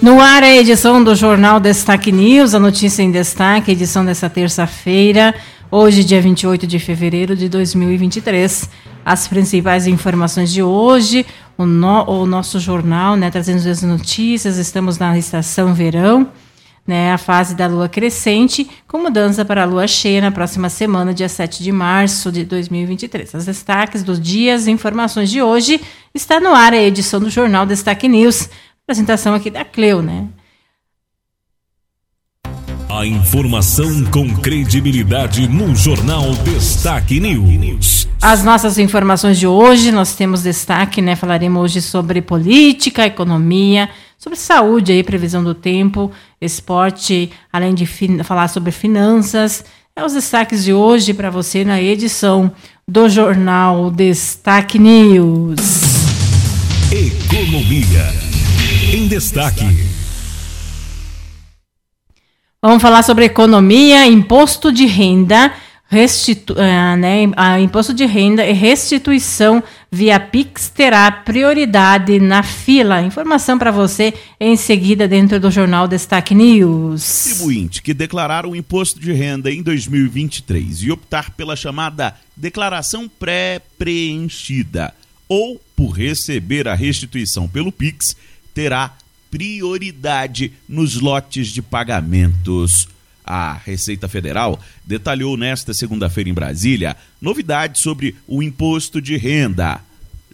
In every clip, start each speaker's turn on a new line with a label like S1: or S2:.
S1: No ar a edição do Jornal Destaque News, a notícia em destaque, edição dessa terça-feira, hoje, dia 28 de fevereiro de 2023. As principais informações de hoje, o, no, o nosso jornal, né, trazendo as notícias, estamos na estação verão, né, a fase da lua crescente, com mudança para a lua cheia na próxima semana, dia 7 de março de 2023. Os destaques dos dias e informações de hoje está no ar a edição do Jornal Destaque News apresentação aqui da Cleo, né?
S2: A informação com credibilidade no Jornal Destaque News.
S1: As nossas informações de hoje, nós temos destaque, né? Falaremos hoje sobre política, economia, sobre saúde aí, previsão do tempo, esporte, além de falar sobre finanças. É os destaques de hoje para você na edição do Jornal Destaque News.
S2: Economia em destaque.
S1: Vamos falar sobre economia, imposto de renda, restitu uh, né, imposto de renda e restituição via Pix terá prioridade na fila. Informação para você em seguida dentro do jornal Destaque News.
S3: Contribuinte que declarar o imposto de renda em 2023 e optar pela chamada declaração pré-preenchida ou por receber a restituição pelo Pix terá prioridade nos lotes de pagamentos. A Receita Federal detalhou nesta segunda-feira em Brasília novidades sobre o imposto de renda.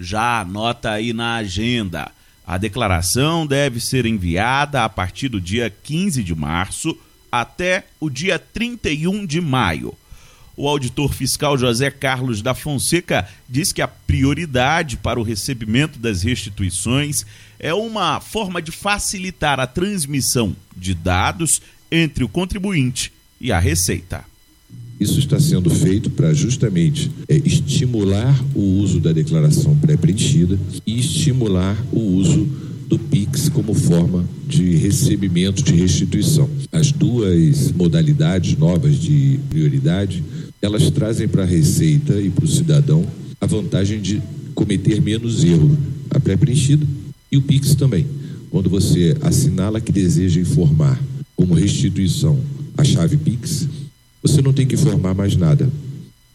S3: Já anota aí na agenda. A declaração deve ser enviada a partir do dia 15 de março até o dia 31 de maio. O auditor fiscal José Carlos da Fonseca diz que a prioridade para o recebimento das restituições é uma forma de facilitar a transmissão de dados entre o contribuinte e a Receita.
S4: Isso está sendo feito para justamente é, estimular o uso da declaração pré-preenchida e estimular o uso do PIX como forma de recebimento de restituição. As duas modalidades novas de prioridade elas trazem para a Receita e para o cidadão a vantagem de cometer menos erro. A pré-preenchida e o PIX também. Quando você assinala que deseja informar como restituição a chave PIX, você não tem que informar mais nada,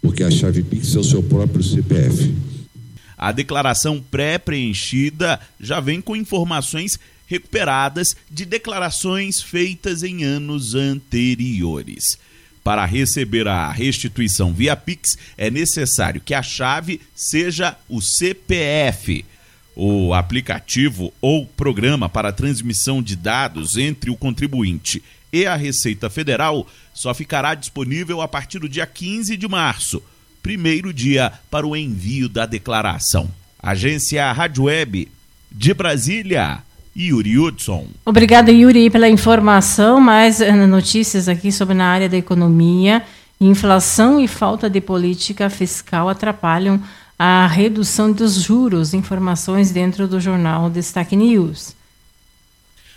S4: porque a chave PIX é o seu próprio CPF.
S3: A declaração pré-preenchida já vem com informações recuperadas de declarações feitas em anos anteriores. Para receber a restituição via Pix, é necessário que a chave seja o CPF. O aplicativo ou programa para transmissão de dados entre o contribuinte e a Receita Federal só ficará disponível a partir do dia 15 de março, primeiro dia para o envio da declaração. Agência Rádio Web de Brasília. Yuri Hudson.
S1: Obrigada, Yuri, pela informação. Mais eh, notícias aqui sobre na área da economia. Inflação e falta de política fiscal atrapalham a redução dos juros. Informações dentro do jornal Destaque News.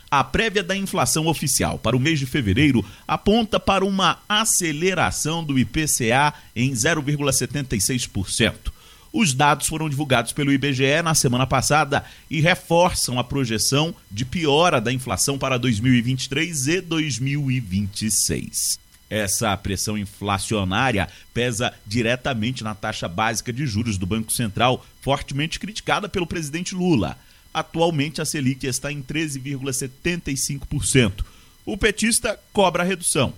S3: A prévia da inflação oficial para o mês de fevereiro aponta para uma aceleração do IPCA em 0,76%. Os dados foram divulgados pelo IBGE na semana passada e reforçam a projeção de piora da inflação para 2023 e 2026. Essa pressão inflacionária pesa diretamente na taxa básica de juros do Banco Central, fortemente criticada pelo presidente Lula. Atualmente, a Selic está em 13,75%. O petista cobra a redução.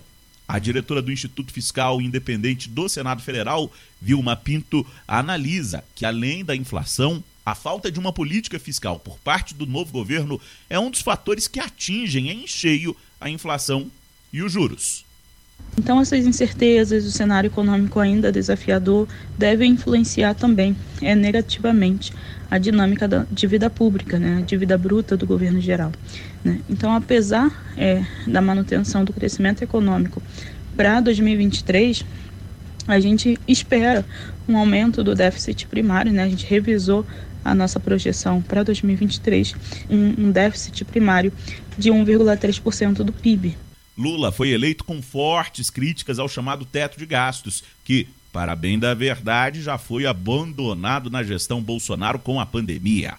S3: A diretora do Instituto Fiscal Independente do Senado Federal, Vilma Pinto, analisa que, além da inflação, a falta de uma política fiscal por parte do novo governo é um dos fatores que atingem em cheio a inflação e os juros.
S5: Então, essas incertezas, o cenário econômico ainda desafiador, devem influenciar também é, negativamente a dinâmica da dívida pública, né, a dívida bruta do governo geral. Né? Então, apesar é, da manutenção do crescimento econômico para 2023, a gente espera um aumento do déficit primário, né? A gente revisou a nossa projeção para 2023, um, um déficit primário de 1,3% do PIB.
S3: Lula foi eleito com fortes críticas ao chamado teto de gastos, que, para bem da verdade, já foi abandonado na gestão Bolsonaro com a pandemia.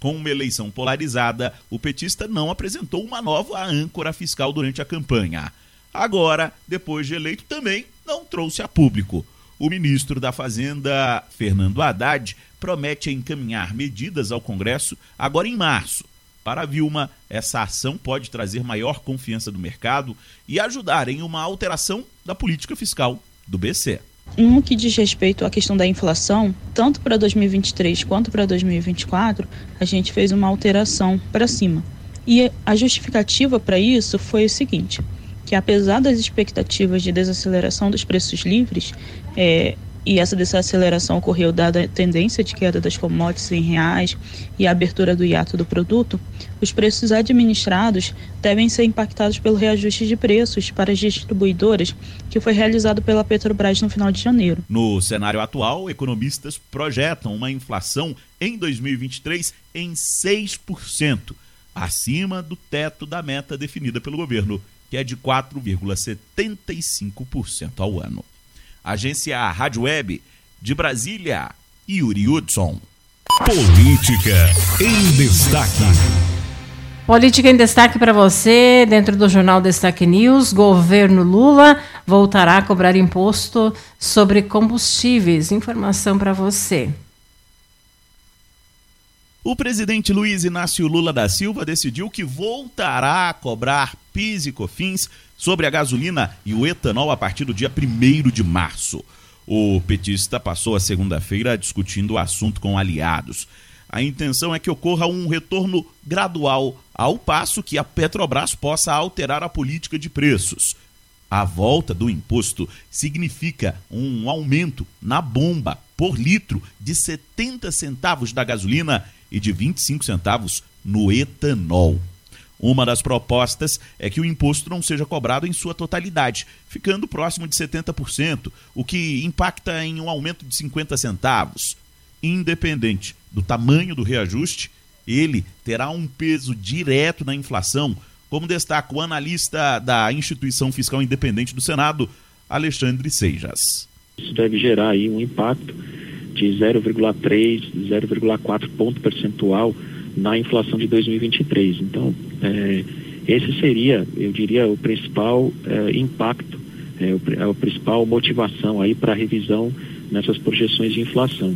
S3: Com uma eleição polarizada, o petista não apresentou uma nova âncora fiscal durante a campanha. Agora, depois de eleito, também não trouxe a público. O ministro da Fazenda, Fernando Haddad, promete encaminhar medidas ao Congresso agora em março. Para a Vilma, essa ação pode trazer maior confiança do mercado e ajudar em uma alteração da política fiscal do BC.
S5: No que diz respeito à questão da inflação, tanto para 2023 quanto para 2024, a gente fez uma alteração para cima. E a justificativa para isso foi o seguinte: que apesar das expectativas de desaceleração dos preços livres, é, e essa desaceleração ocorreu dada a tendência de queda das commodities em reais e a abertura do hiato do produto, os preços administrados devem ser impactados pelo reajuste de preços para as distribuidoras que foi realizado pela Petrobras no final de janeiro.
S3: No cenário atual, economistas projetam uma inflação em 2023 em 6%, acima do teto da meta definida pelo governo que é de 4,75% ao ano. Agência Rádio Web de Brasília, Yuri Hudson.
S2: Política em destaque.
S1: Política em destaque para você, dentro do jornal Destaque News, governo Lula voltará a cobrar imposto sobre combustíveis. Informação para você.
S3: O presidente Luiz Inácio Lula da Silva decidiu que voltará a cobrar PIS e COFINS sobre a gasolina e o etanol a partir do dia 1 de março. O petista passou a segunda-feira discutindo o assunto com aliados. A intenção é que ocorra um retorno gradual, ao passo que a Petrobras possa alterar a política de preços. A volta do imposto significa um aumento na bomba por litro de 70 centavos da gasolina e de 25 centavos no etanol. Uma das propostas é que o imposto não seja cobrado em sua totalidade, ficando próximo de 70%, o que impacta em um aumento de 50 centavos. Independente do tamanho do reajuste, ele terá um peso direto na inflação, como destaca o analista da Instituição Fiscal Independente do Senado, Alexandre Seijas.
S6: Isso deve gerar aí um impacto de 0,3, 0,4 ponto percentual na inflação de 2023. Então, é, esse seria, eu diria, o principal é, impacto, é, o, a principal motivação aí para a revisão nessas projeções de inflação.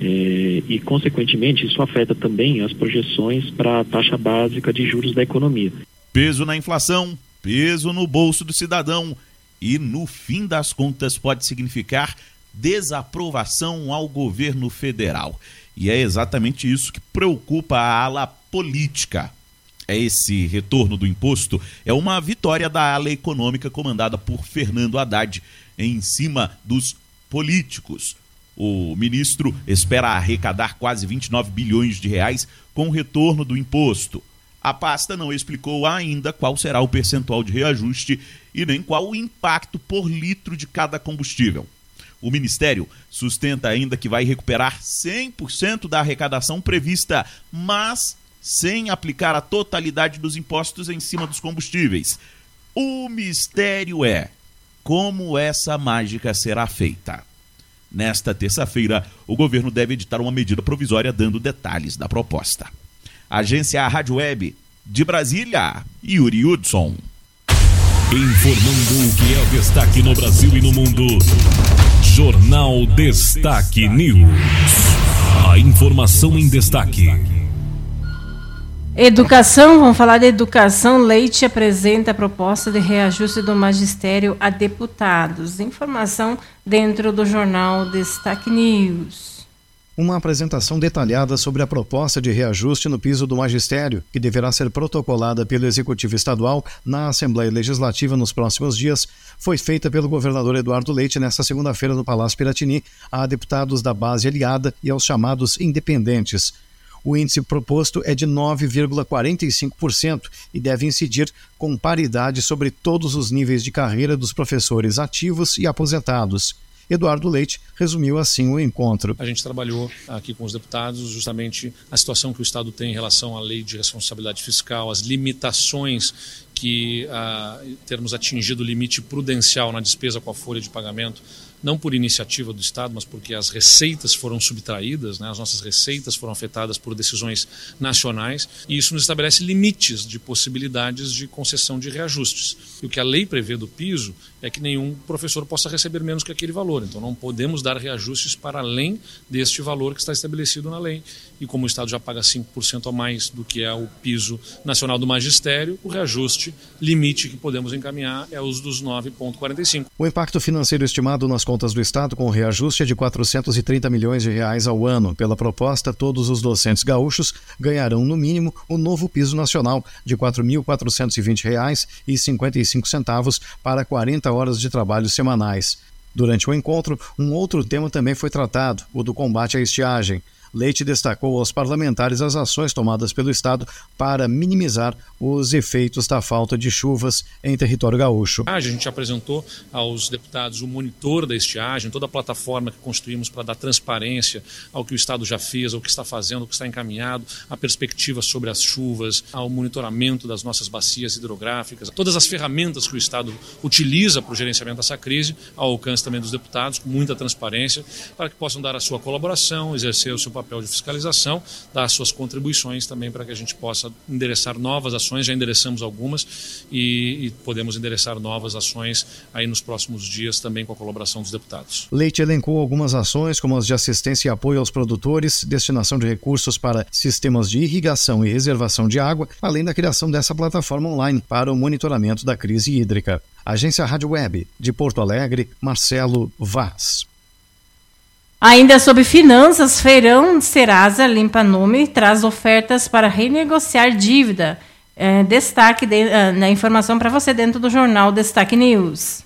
S6: É, e, consequentemente, isso afeta também as projeções para a taxa básica de juros da economia.
S3: Peso na inflação, peso no bolso do cidadão e, no fim das contas, pode significar desaprovação ao governo federal. E é exatamente isso que preocupa a ala política. É esse retorno do imposto é uma vitória da ala econômica comandada por Fernando Haddad em cima dos políticos. O ministro espera arrecadar quase 29 bilhões de reais com o retorno do imposto. A pasta não explicou ainda qual será o percentual de reajuste e nem qual o impacto por litro de cada combustível. O Ministério sustenta ainda que vai recuperar 100% da arrecadação prevista, mas sem aplicar a totalidade dos impostos em cima dos combustíveis. O mistério é como essa mágica será feita. Nesta terça-feira, o governo deve editar uma medida provisória dando detalhes da proposta. Agência Rádio Web de Brasília, Yuri Hudson.
S2: Informando o que é destaque no Brasil e no mundo. Jornal Destaque News. A informação em destaque.
S1: Educação, vamos falar de educação. Leite apresenta a proposta de reajuste do magistério a deputados. Informação dentro do jornal Destaque News
S7: uma apresentação detalhada sobre a proposta de reajuste no piso do magistério, que deverá ser protocolada pelo Executivo Estadual na Assembleia Legislativa nos próximos dias, foi feita pelo governador Eduardo Leite nesta segunda-feira no Palácio Piratini a deputados da base aliada e aos chamados independentes. O índice proposto é de 9,45% e deve incidir com paridade sobre todos os níveis de carreira dos professores ativos e aposentados. Eduardo Leite resumiu assim o encontro.
S8: A gente trabalhou aqui com os deputados justamente a situação que o Estado tem em relação à lei de responsabilidade fiscal, as limitações que, a, termos atingido o limite prudencial na despesa com a folha de pagamento, não por iniciativa do Estado, mas porque as receitas foram subtraídas, né? as nossas receitas foram afetadas por decisões nacionais, e isso nos estabelece limites de possibilidades de concessão de reajustes. E o que a lei prevê do piso é que nenhum professor possa receber menos que aquele valor. Então não podemos dar reajustes para além deste valor que está estabelecido na lei. E como o Estado já paga 5% a mais do que é o piso nacional do magistério, o reajuste limite que podemos encaminhar é os dos 9,45.
S7: O impacto financeiro estimado nas contas do Estado com reajuste de 430 milhões de reais ao ano. Pela proposta, todos os docentes gaúchos ganharão no mínimo o novo piso nacional de R$ 4.420,55 para 40 horas de trabalho semanais. Durante o encontro, um outro tema também foi tratado, o do combate à estiagem. Leite destacou aos parlamentares as ações tomadas pelo Estado para minimizar os efeitos da falta de chuvas em território gaúcho.
S8: A gente apresentou aos deputados o monitor da estiagem, toda a plataforma que construímos para dar transparência ao que o Estado já fez, ao que está fazendo, ao que está encaminhado, a perspectiva sobre as chuvas, ao monitoramento das nossas bacias hidrográficas, todas as ferramentas que o Estado utiliza para o gerenciamento dessa crise, ao alcance também dos deputados, com muita transparência, para que possam dar a sua colaboração, exercer o seu papel de fiscalização, dar suas contribuições também para que a gente possa endereçar novas ações, já endereçamos algumas e, e podemos endereçar novas ações aí nos próximos dias também com a colaboração dos deputados.
S7: Leite elencou algumas ações como as de assistência e apoio aos produtores, destinação de recursos para sistemas de irrigação e reservação de água, além da criação dessa plataforma online para o monitoramento da crise hídrica. Agência Rádio Web, de Porto Alegre, Marcelo Vaz.
S1: Ainda sobre finanças, Feirão Serasa Limpa Nome traz ofertas para renegociar dívida. É, destaque de, uh, na informação para você dentro do jornal Destaque News.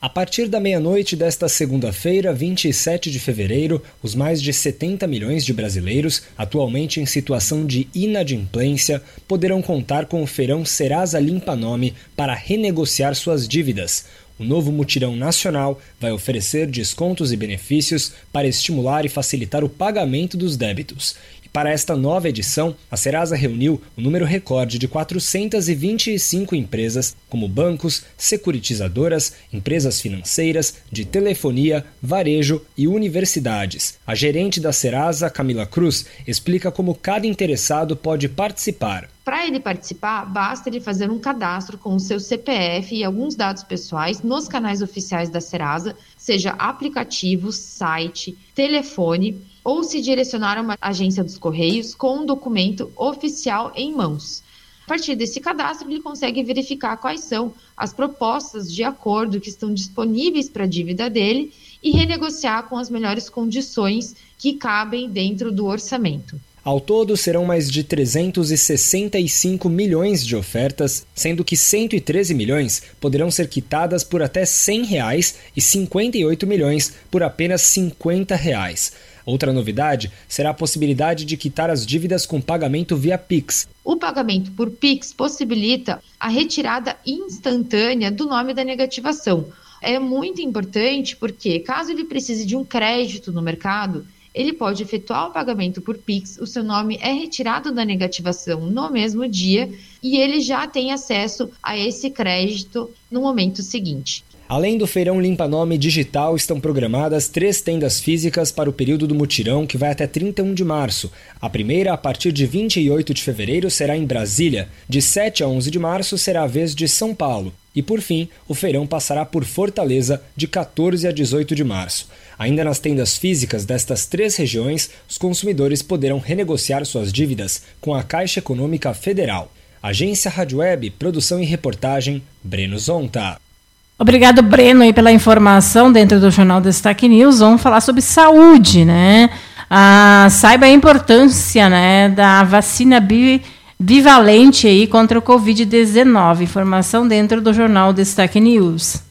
S9: A partir da meia-noite desta segunda-feira, 27 de fevereiro, os mais de 70 milhões de brasileiros, atualmente em situação de inadimplência, poderão contar com o feirão Serasa Limpa Nome para renegociar suas dívidas. O novo mutirão nacional vai oferecer descontos e benefícios para estimular e facilitar o pagamento dos débitos. Para esta nova edição, a Serasa reuniu o um número recorde de 425 empresas, como bancos, securitizadoras, empresas financeiras, de telefonia, varejo e universidades. A gerente da Serasa, Camila Cruz, explica como cada interessado pode participar.
S10: Para ele participar, basta ele fazer um cadastro com o seu CPF e alguns dados pessoais nos canais oficiais da Serasa, seja aplicativo, site, telefone, ou se direcionar a uma agência dos Correios com um documento oficial em mãos. A partir desse cadastro, ele consegue verificar quais são as propostas de acordo que estão disponíveis para a dívida dele e renegociar com as melhores condições que cabem dentro do orçamento.
S9: Ao todo, serão mais de 365 milhões de ofertas, sendo que 113 milhões poderão ser quitadas por até 100 reais e 58 milhões por apenas 50 reais. Outra novidade será a possibilidade de quitar as dívidas com pagamento via Pix.
S10: O pagamento por Pix possibilita a retirada instantânea do nome da negativação. É muito importante porque, caso ele precise de um crédito no mercado, ele pode efetuar o pagamento por Pix, o seu nome é retirado da negativação no mesmo dia e ele já tem acesso a esse crédito no momento seguinte.
S9: Além do Feirão Limpa Nome Digital, estão programadas três tendas físicas para o período do mutirão, que vai até 31 de março. A primeira, a partir de 28 de fevereiro, será em Brasília. De 7 a 11 de março, será a vez de São Paulo. E por fim, o feirão passará por Fortaleza de 14 a 18 de março. Ainda nas tendas físicas destas três regiões, os consumidores poderão renegociar suas dívidas com a Caixa Econômica Federal. Agência Rádio Web, produção e reportagem, Breno Zonta.
S1: Obrigado, Breno, aí pela informação dentro do Jornal Destaque News. Vamos falar sobre saúde, né? Ah, saiba a importância né, da vacina bi bivalente aí contra o Covid-19. Informação dentro do jornal Destaque News.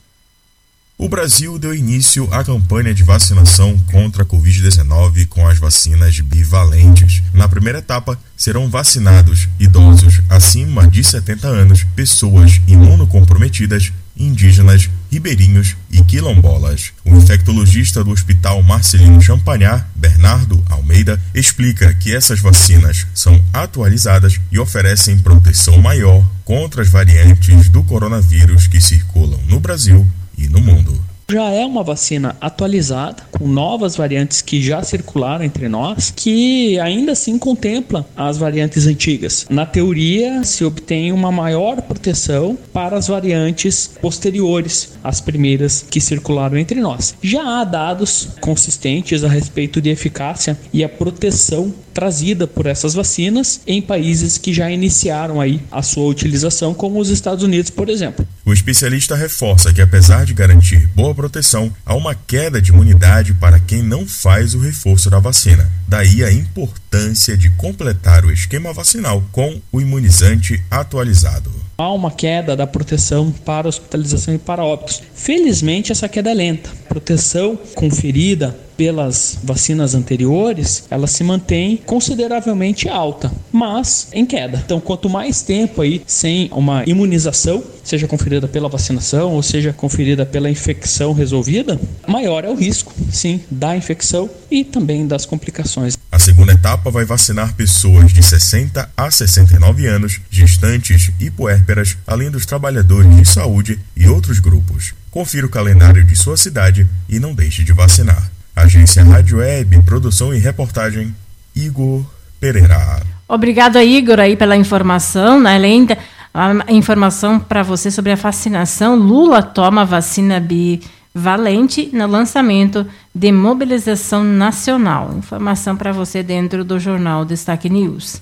S11: O Brasil deu início à campanha de vacinação contra a Covid-19 com as vacinas bivalentes. Na primeira etapa, serão vacinados idosos acima de 70 anos, pessoas imunocomprometidas, indígenas, ribeirinhos e quilombolas. O infectologista do Hospital Marcelino Champagnat, Bernardo Almeida, explica que essas vacinas são atualizadas e oferecem proteção maior contra as variantes do coronavírus que circulam no Brasil no mundo.
S12: Já é uma vacina atualizada, com novas variantes que já circularam entre nós, que ainda assim contempla as variantes antigas. Na teoria, se obtém uma maior proteção para as variantes posteriores às primeiras que circularam entre nós. Já há dados consistentes a respeito de eficácia e a proteção trazida por essas vacinas em países que já iniciaram aí a sua utilização, como os Estados Unidos, por exemplo.
S11: O especialista reforça que apesar de garantir boa proteção, há uma queda de imunidade para quem não faz o reforço da vacina. Daí a importância de completar o esquema vacinal com o imunizante atualizado.
S12: Há uma queda da proteção para hospitalização e para óbitos. Felizmente, essa queda é lenta. Proteção conferida pelas vacinas anteriores, ela se mantém consideravelmente alta, mas em queda. Então, quanto mais tempo aí sem uma imunização, seja conferida pela vacinação ou seja conferida pela infecção resolvida, maior é o risco, sim, da infecção e também das complicações.
S11: A segunda etapa vai vacinar pessoas de 60 a 69 anos, gestantes e puérperas, além dos trabalhadores de saúde e outros grupos. Confira o calendário de sua cidade e não deixe de vacinar. Agência Rádio Web, produção e reportagem, Igor Pereira.
S1: Obrigado, Igor, aí pela informação. Né? Além da informação para você sobre a vacinação, Lula toma vacina bivalente no lançamento de mobilização nacional. Informação para você dentro do jornal Destaque News.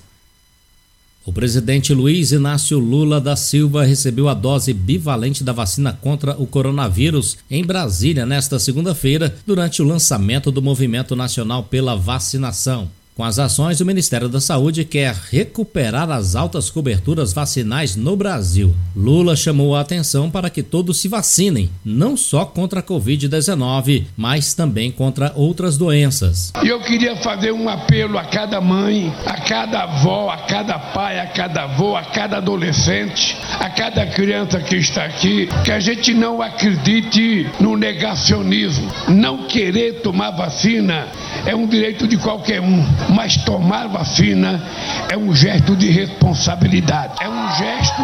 S13: O presidente Luiz Inácio Lula da Silva recebeu a dose bivalente da vacina contra o coronavírus em Brasília nesta segunda-feira, durante o lançamento do Movimento Nacional pela Vacinação. Com as ações, o Ministério da Saúde quer recuperar as altas coberturas vacinais no Brasil. Lula chamou a atenção para que todos se vacinem, não só contra a Covid-19, mas também contra outras doenças.
S14: Eu queria fazer um apelo a cada mãe, a cada avó, a cada pai, a cada avô, a cada adolescente, a cada criança que está aqui, que a gente não acredite no negacionismo. Não querer tomar vacina é um direito de qualquer um mas tomar vacina é um gesto de responsabilidade, é um gesto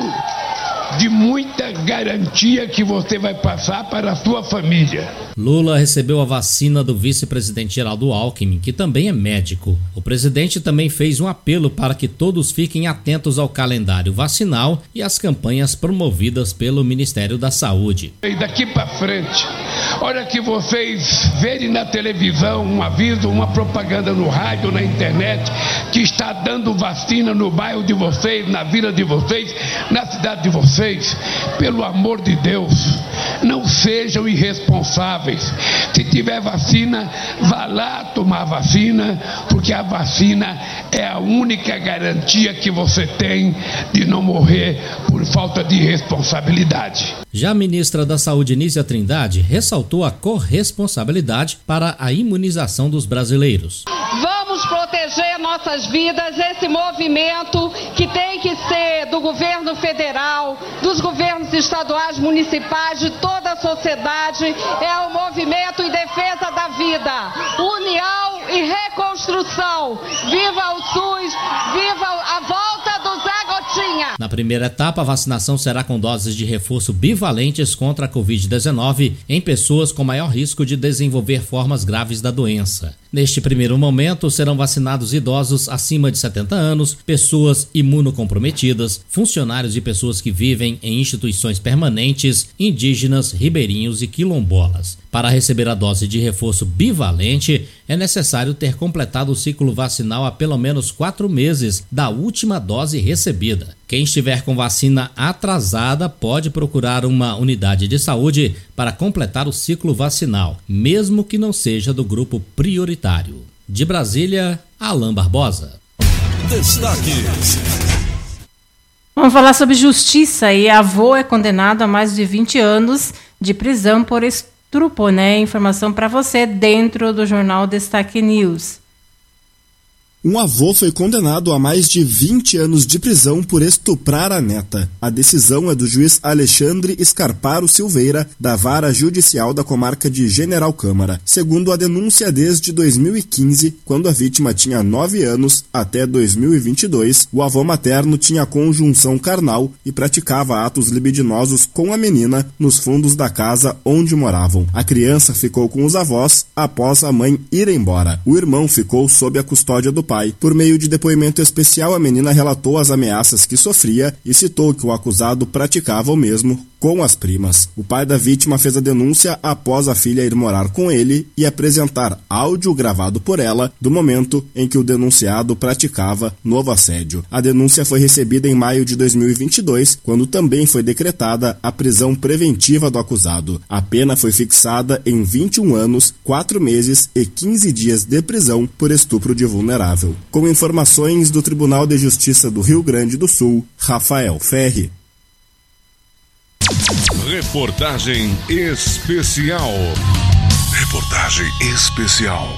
S14: de muita garantia que você vai passar para a sua família.
S13: Lula recebeu a vacina do vice-presidente Geraldo Alckmin, que também é médico. O presidente também fez um apelo para que todos fiquem atentos ao calendário vacinal e às campanhas promovidas pelo Ministério da Saúde.
S14: E daqui para frente, olha que vocês verem na televisão um aviso, uma propaganda no rádio, na internet, que está dando vacina no bairro de vocês, na vila de vocês, na cidade de vocês vocês, pelo amor de Deus, não sejam irresponsáveis. Se tiver vacina, vá lá tomar vacina, porque a vacina é a única garantia que você tem de não morrer por falta de responsabilidade.
S13: Já a ministra da Saúde, Nízia Trindade, ressaltou a corresponsabilidade para a imunização dos brasileiros.
S15: Vamos proteger nossas vidas, esse movimento que tem que ser do governo federal, dos governos estaduais, municipais, de toda a sociedade, é o movimento em defesa da vida. União e reconstrução. Viva o SUS, viva a volta Gotinha.
S13: Na primeira etapa, a vacinação será com doses de reforço bivalentes contra a Covid-19 em pessoas com maior risco de desenvolver formas graves da doença. Neste primeiro momento, serão vacinados idosos acima de 70 anos, pessoas imunocomprometidas, funcionários e pessoas que vivem em instituições permanentes, indígenas, ribeirinhos e quilombolas. Para receber a dose de reforço bivalente, é necessário ter completado o ciclo vacinal há pelo menos quatro meses da última dose recebida. Quem estiver com vacina atrasada pode procurar uma unidade de saúde para completar o ciclo vacinal, mesmo que não seja do grupo prioritário. De Brasília, Alain Barbosa.
S1: Destaques. Vamos falar sobre justiça e avô é condenado a mais de 20 anos de prisão por Trupo, né? Informação para você dentro do jornal Destaque News.
S16: Um avô foi condenado a mais de 20 anos de prisão por estuprar a neta. A decisão é do juiz Alexandre Escarparo Silveira, da Vara Judicial da Comarca de General Câmara. Segundo a denúncia, desde 2015, quando a vítima tinha 9 anos, até 2022, o avô materno tinha conjunção carnal e praticava atos libidinosos com a menina nos fundos da casa onde moravam. A criança ficou com os avós após a mãe ir embora. O irmão ficou sob a custódia do pai. Por meio de depoimento especial, a menina relatou as ameaças que sofria e citou que o acusado praticava o mesmo com as primas. O pai da vítima fez a denúncia após a filha ir morar com ele e apresentar áudio gravado por ela do momento em que o denunciado praticava novo assédio. A denúncia foi recebida em maio de 2022, quando também foi decretada a prisão preventiva do acusado. A pena foi fixada em 21 anos, 4 meses e 15 dias de prisão por estupro de vulnerável. Com informações do Tribunal de Justiça do Rio Grande do Sul, Rafael Ferri.
S2: Reportagem especial. Reportagem especial.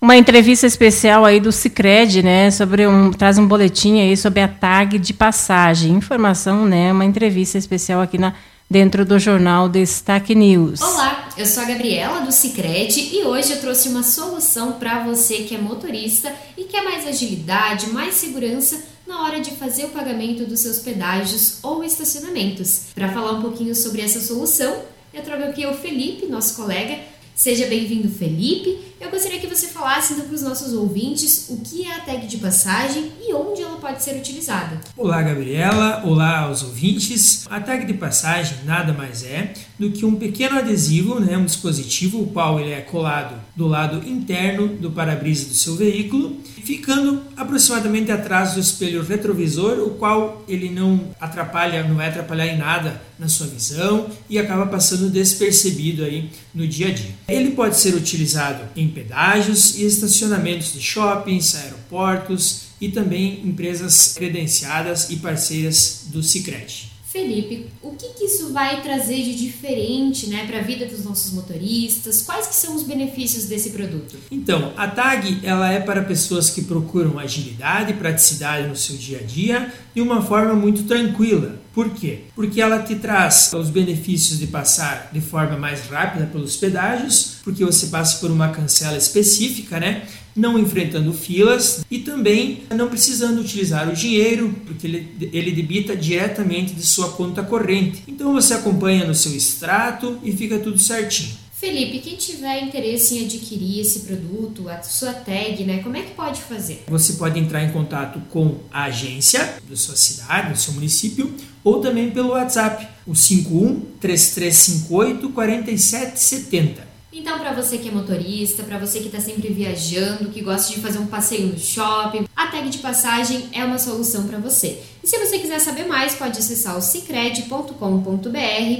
S1: Uma entrevista especial aí do Cicred, né, sobre um traz um boletim aí sobre a tag de passagem. Informação, né, uma entrevista especial aqui na dentro do jornal Destaque News.
S17: Olá, eu sou a Gabriela do Cicred e hoje eu trouxe uma solução para você que é motorista e quer mais agilidade, mais segurança na hora de fazer o pagamento dos seus pedágios ou estacionamentos. Para falar um pouquinho sobre essa solução, eu trago aqui o Felipe, nosso colega. Seja bem-vindo, Felipe. Eu gostaria que você falasse então para os nossos ouvintes o que é a tag de passagem e onde ela pode ser utilizada.
S18: Olá, Gabriela. Olá aos ouvintes. A tag de passagem nada mais é do que um pequeno adesivo, né, um dispositivo, o qual ele é colado do lado interno do para-brisa do seu veículo, ficando aproximadamente atrás do espelho retrovisor, o qual ele não atrapalha, não vai atrapalhar em nada na sua visão e acaba passando despercebido aí no dia a dia. Ele pode ser utilizado em pedágios e estacionamentos de shoppings, aeroportos e também empresas credenciadas e parceiras do Sicredi.
S17: Felipe, o que, que, isso vai trazer de diferente né, para a vida dos nossos motoristas? Quais que são os benefícios desse produto?
S18: Então, a TAG ela é para pessoas que procuram agilidade e praticidade no seu dia a dia de uma forma muito tranquila. Por quê? Porque ela te traz os benefícios de passar de forma mais rápida pelos pedágios, porque você passa por uma cancela específica, né? Não enfrentando filas e também não precisando utilizar o dinheiro, porque ele, ele debita diretamente de sua conta corrente. Então você acompanha no seu extrato e fica tudo certinho.
S17: Felipe, quem tiver interesse em adquirir esse produto, a sua tag, né, como é que pode fazer?
S18: Você pode entrar em contato com a agência da sua cidade, do seu município, ou também pelo WhatsApp, o 51 3358 4770.
S17: Então, para você que é motorista, para você que está sempre viajando, que gosta de fazer um passeio no shopping, a tag de passagem é uma solução para você. E se você quiser saber mais, pode acessar o cicred.com.br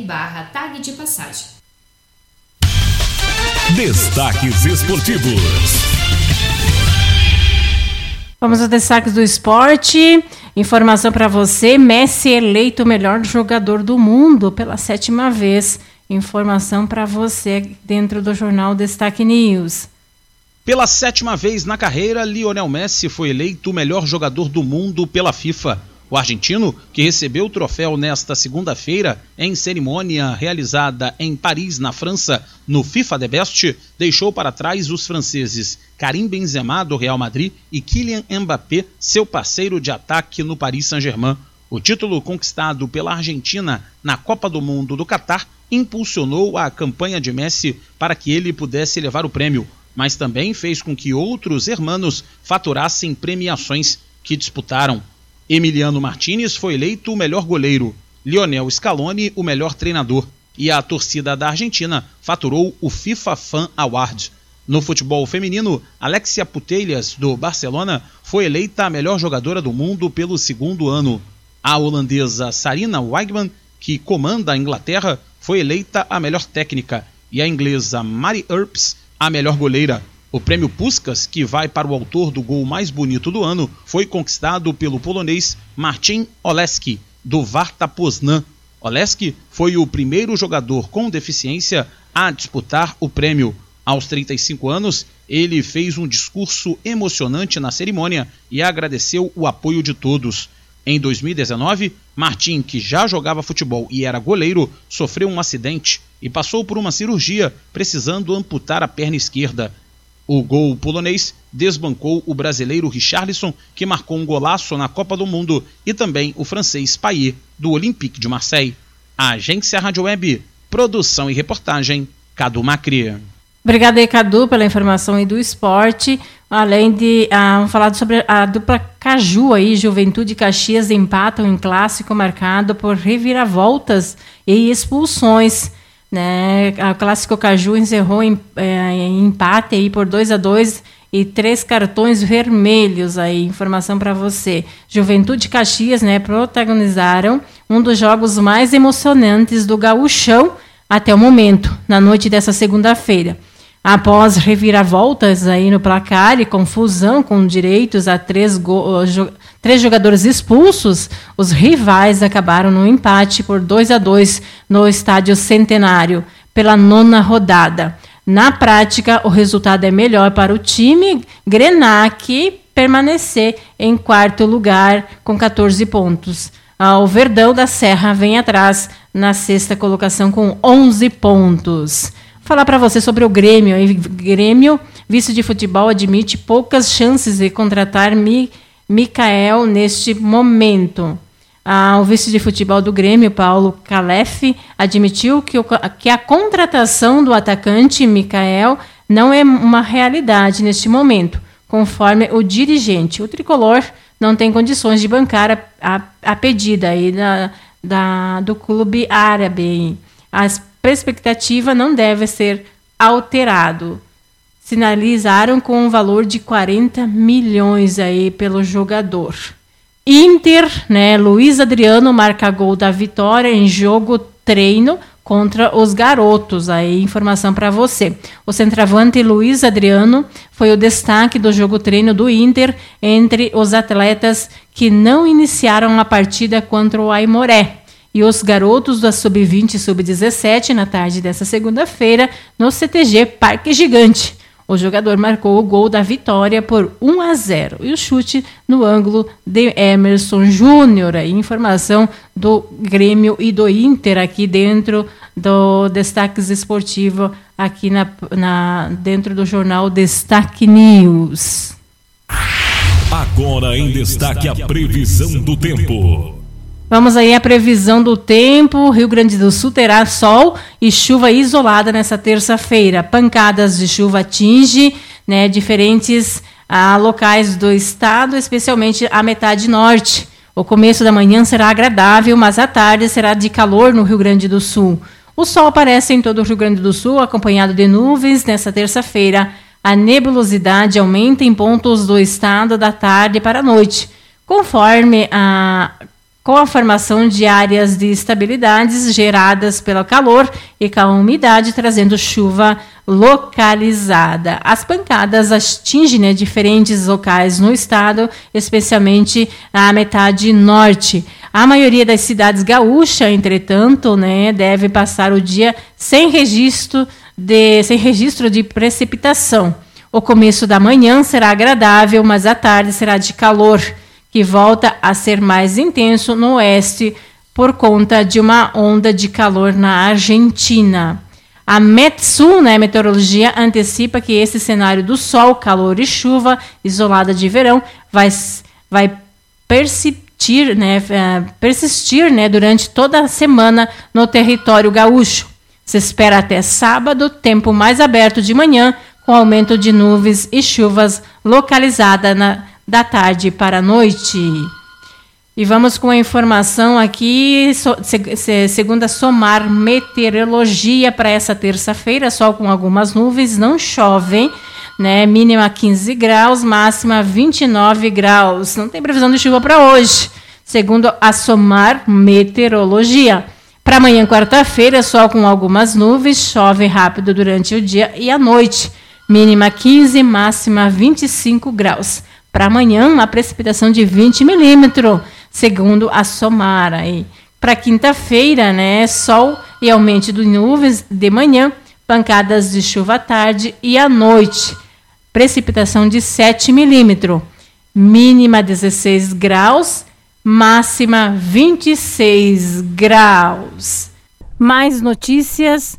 S17: barra tag de passagem.
S2: Destaques esportivos.
S1: Vamos aos destaques do esporte. Informação para você: Messi eleito o melhor jogador do mundo pela sétima vez. Informação para você dentro do jornal Destaque News.
S19: Pela sétima vez na carreira, Lionel Messi foi eleito o melhor jogador do mundo pela FIFA. O argentino, que recebeu o troféu nesta segunda-feira em cerimônia realizada em Paris, na França, no FIFA The Best, deixou para trás os franceses Karim Benzema do Real Madrid e Kylian Mbappé, seu parceiro de ataque no Paris Saint-Germain. O título conquistado pela Argentina na Copa do Mundo do Catar impulsionou a campanha de Messi para que ele pudesse levar o prêmio, mas também fez com que outros hermanos faturassem premiações que disputaram. Emiliano Martinez foi eleito o melhor goleiro, Lionel Scaloni o melhor treinador e a torcida da Argentina faturou o FIFA Fan Award. No futebol feminino, Alexia Putelhas, do Barcelona, foi eleita a melhor jogadora do mundo pelo segundo ano. A holandesa Sarina Weigman, que comanda a Inglaterra, foi eleita a melhor técnica e a inglesa Mary Earps a melhor goleira. O prêmio Puskas, que vai para o autor do gol mais bonito do ano, foi conquistado pelo polonês Marcin Oleski, do Warta Poznan. Oleski foi o primeiro jogador com deficiência a disputar o prêmio. Aos 35 anos, ele fez um discurso emocionante na cerimônia e agradeceu o apoio de todos. Em 2019, Martim, que já jogava futebol e era goleiro, sofreu um acidente e passou por uma cirurgia, precisando amputar a perna esquerda. O gol polonês desbancou o brasileiro Richarlison, que marcou um golaço na Copa do Mundo, e também o francês Payet, do Olympique de Marseille. A Agência Rádio Web, produção e reportagem, Cadu Macri.
S1: Obrigada, Cadu, pela informação aí do esporte. Além de ah, falar sobre a dupla Caju aí, Juventude Caxias empatam em clássico marcado por reviravoltas e expulsões. Né? O clássico Caju encerrou em, é, em empate aí por 2 a 2 e três cartões vermelhos aí. Informação para você. Juventude Caxias, né, protagonizaram um dos jogos mais emocionantes do Gaúchão até o momento, na noite dessa segunda-feira. Após reviravoltas aí no placar e confusão com direitos a três, três jogadores expulsos, os rivais acabaram no empate por 2 a 2 no Estádio Centenário, pela nona rodada. Na prática, o resultado é melhor para o time Grenac permanecer em quarto lugar com 14 pontos. Ah, o Verdão da Serra vem atrás na sexta colocação com 11 pontos falar para você sobre o Grêmio. O Grêmio, vice de futebol, admite poucas chances de contratar Mi, Mikael neste momento. Ah, o vice de futebol do Grêmio, Paulo Calef, admitiu que, o, que a contratação do atacante Mikael não é uma realidade neste momento, conforme o dirigente. O tricolor não tem condições de bancar a, a, a pedida aí da, da, do clube árabe. As perspectiva não deve ser alterado. Sinalizaram com um valor de 40 milhões aí pelo jogador. Inter, né, Luiz Adriano marca gol da vitória em jogo treino contra os garotos. Aí informação para você. O centroavante Luiz Adriano foi o destaque do jogo treino do Inter entre os atletas que não iniciaram a partida contra o Aimoré e os garotos da Sub-20 e Sub-17 na tarde dessa segunda-feira no CTG Parque Gigante. O jogador marcou o gol da vitória por 1 a 0 e o chute no ângulo de Emerson Júnior. Informação do Grêmio e do Inter aqui dentro do Destaques Esportivo, aqui na, na, dentro do jornal Destaque News.
S2: Agora em destaque a previsão do tempo.
S1: Vamos aí à previsão do tempo. Rio Grande do Sul terá sol e chuva isolada nessa terça-feira. Pancadas de chuva atinge né, diferentes ah, locais do estado, especialmente a metade norte. O começo da manhã será agradável, mas a tarde será de calor no Rio Grande do Sul. O sol aparece em todo o Rio Grande do Sul, acompanhado de nuvens nessa terça-feira. A nebulosidade aumenta em pontos do estado da tarde para a noite, conforme a com a formação de áreas de estabilidades geradas pelo calor e com a umidade, trazendo chuva localizada. As pancadas atingem né, diferentes locais no estado, especialmente a metade norte. A maioria das cidades gaúchas, entretanto, né, deve passar o dia sem registro de, sem registro de precipitação. O começo da manhã será agradável, mas a tarde será de calor que volta a ser mais intenso no oeste por conta de uma onda de calor na Argentina. A Metsu, né, meteorologia, antecipa que esse cenário do sol, calor e chuva isolada de verão vai, vai persistir, né, é, persistir né, durante toda a semana no território gaúcho. Se espera até sábado, tempo mais aberto de manhã, com aumento de nuvens e chuvas localizada na, da tarde para a noite. E vamos com a informação aqui, segundo a Somar Meteorologia, para essa terça-feira, sol com algumas nuvens, não chove, né? Mínima 15 graus, máxima 29 graus. Não tem previsão de chuva para hoje, segundo a Somar Meteorologia. Para amanhã, quarta-feira, sol com algumas nuvens, chove rápido durante o dia e a noite. Mínima 15, máxima 25 graus. Para amanhã, uma precipitação de 20 milímetros, segundo a Somara. E Para quinta-feira, né? Sol e aumento de nuvens de manhã, pancadas de chuva à tarde e à noite. Precipitação de 7 milímetros. Mínima 16 graus, máxima 26 graus. Mais notícias